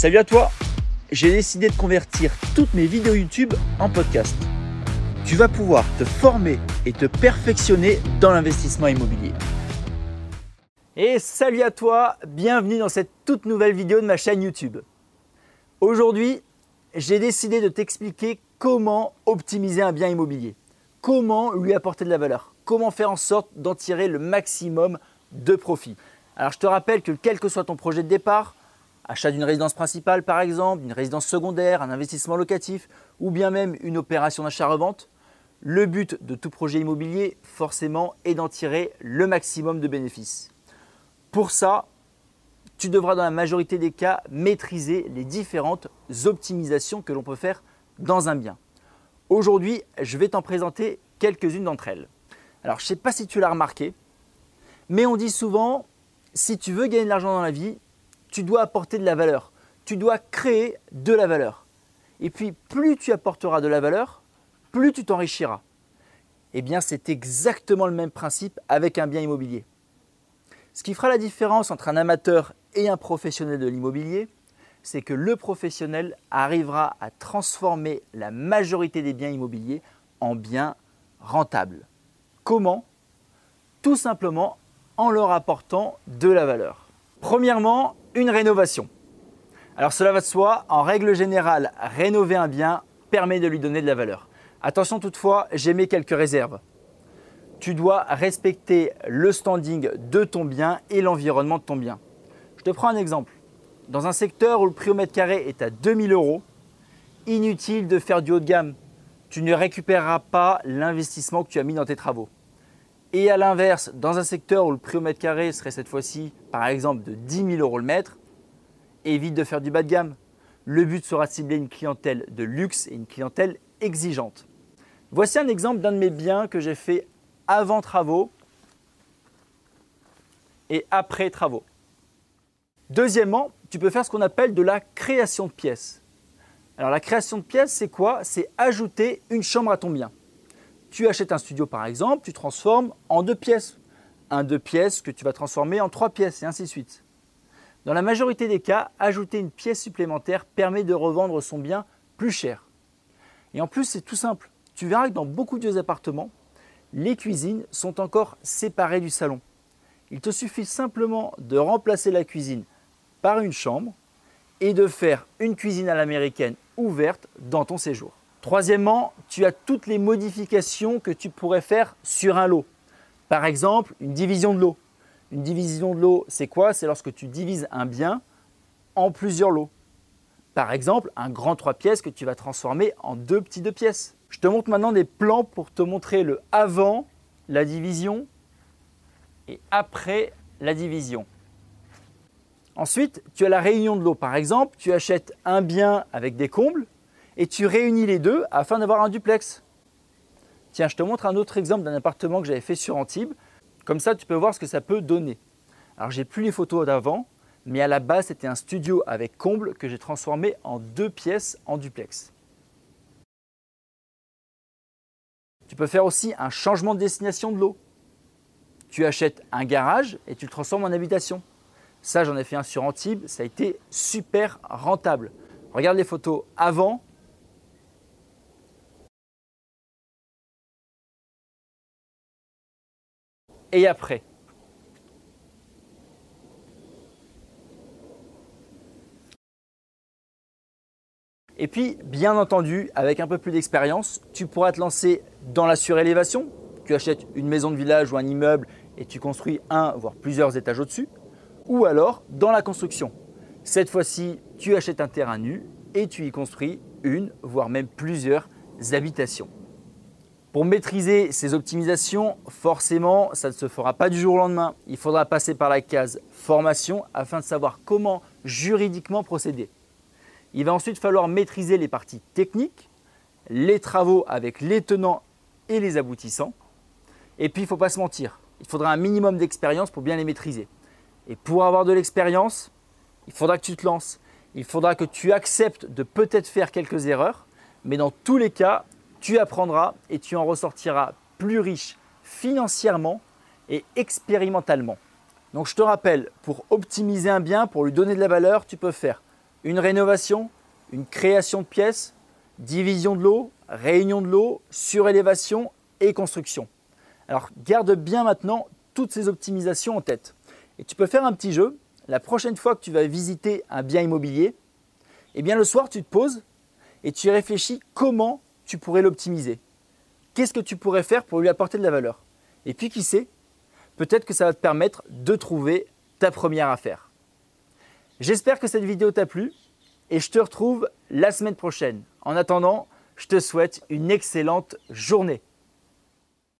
Salut à toi J'ai décidé de convertir toutes mes vidéos YouTube en podcast. Tu vas pouvoir te former et te perfectionner dans l'investissement immobilier. Et salut à toi, bienvenue dans cette toute nouvelle vidéo de ma chaîne YouTube. Aujourd'hui, j'ai décidé de t'expliquer comment optimiser un bien immobilier, comment lui apporter de la valeur, comment faire en sorte d'en tirer le maximum de profit. Alors je te rappelle que quel que soit ton projet de départ, achat d'une résidence principale par exemple, d'une résidence secondaire, un investissement locatif ou bien même une opération d'achat-revente, le but de tout projet immobilier forcément est d'en tirer le maximum de bénéfices. Pour ça, tu devras dans la majorité des cas maîtriser les différentes optimisations que l'on peut faire dans un bien. Aujourd'hui, je vais t'en présenter quelques-unes d'entre elles. Alors, je ne sais pas si tu l'as remarqué, mais on dit souvent, si tu veux gagner de l'argent dans la vie, tu dois apporter de la valeur. Tu dois créer de la valeur. Et puis, plus tu apporteras de la valeur, plus tu t'enrichiras. Eh bien, c'est exactement le même principe avec un bien immobilier. Ce qui fera la différence entre un amateur et un professionnel de l'immobilier, c'est que le professionnel arrivera à transformer la majorité des biens immobiliers en biens rentables. Comment? Tout simplement en leur apportant de la valeur. Premièrement, une rénovation. Alors cela va de soi, en règle générale, rénover un bien permet de lui donner de la valeur. Attention toutefois, j'ai mis quelques réserves. Tu dois respecter le standing de ton bien et l'environnement de ton bien. Je te prends un exemple. Dans un secteur où le prix au mètre carré est à 2000 euros, inutile de faire du haut de gamme. Tu ne récupéreras pas l'investissement que tu as mis dans tes travaux. Et à l'inverse, dans un secteur où le prix au mètre carré serait cette fois-ci, par exemple, de 10 000 euros le mètre, évite de faire du bas de gamme. Le but sera de cibler une clientèle de luxe et une clientèle exigeante. Voici un exemple d'un de mes biens que j'ai fait avant travaux et après travaux. Deuxièmement, tu peux faire ce qu'on appelle de la création de pièces. Alors la création de pièces, c'est quoi? C'est ajouter une chambre à ton bien. Tu achètes un studio par exemple, tu transformes en deux pièces. Un deux pièces que tu vas transformer en trois pièces et ainsi de suite. Dans la majorité des cas, ajouter une pièce supplémentaire permet de revendre son bien plus cher. Et en plus, c'est tout simple. Tu verras que dans beaucoup de appartements, les cuisines sont encore séparées du salon. Il te suffit simplement de remplacer la cuisine par une chambre et de faire une cuisine à l'américaine ouverte dans ton séjour. Troisièmement, tu as toutes les modifications que tu pourrais faire sur un lot. Par exemple, une division de lot. Une division de lot, c'est quoi? C'est lorsque tu divises un bien en plusieurs lots. Par exemple, un grand 3 pièces que tu vas transformer en deux petits 2 pièces. Je te montre maintenant des plans pour te montrer le avant la division et après la division. Ensuite, tu as la réunion de lots. Par exemple, tu achètes un bien avec des combles et tu réunis les deux afin d'avoir un duplex. Tiens, je te montre un autre exemple d'un appartement que j'avais fait sur Antibes. Comme ça, tu peux voir ce que ça peut donner. Alors, j'ai plus les photos d'avant, mais à la base, c'était un studio avec comble que j'ai transformé en deux pièces en duplex. Tu peux faire aussi un changement de destination de l'eau. Tu achètes un garage et tu le transformes en habitation. Ça, j'en ai fait un sur Antibes, ça a été super rentable. Regarde les photos avant et après. Et puis, bien entendu, avec un peu plus d'expérience, tu pourras te lancer dans la surélévation. Tu achètes une maison de village ou un immeuble et tu construis un, voire plusieurs étages au-dessus. Ou alors dans la construction. Cette fois-ci, tu achètes un terrain nu et tu y construis une, voire même plusieurs habitations. Pour maîtriser ces optimisations, forcément, ça ne se fera pas du jour au lendemain. Il faudra passer par la case formation afin de savoir comment juridiquement procéder. Il va ensuite falloir maîtriser les parties techniques, les travaux avec les tenants et les aboutissants. Et puis, il ne faut pas se mentir, il faudra un minimum d'expérience pour bien les maîtriser. Et pour avoir de l'expérience, il faudra que tu te lances. Il faudra que tu acceptes de peut-être faire quelques erreurs, mais dans tous les cas, tu apprendras et tu en ressortiras plus riche financièrement et expérimentalement. Donc je te rappelle, pour optimiser un bien, pour lui donner de la valeur, tu peux faire Une rénovation, une création de pièces, division de l'eau, réunion de l'eau, surélévation et construction. Alors garde bien maintenant toutes ces optimisations en tête. Et tu peux faire un petit jeu. La prochaine fois que tu vas visiter un bien immobilier, eh bien le soir tu te poses et tu réfléchis comment tu pourrais l'optimiser. Qu'est-ce que tu pourrais faire pour lui apporter de la valeur? Et puis qui sait, peut-être que ça va te permettre de trouver ta première affaire. J'espère que cette vidéo t'a plu et je te retrouve la semaine prochaine. En attendant, je te souhaite une excellente journée.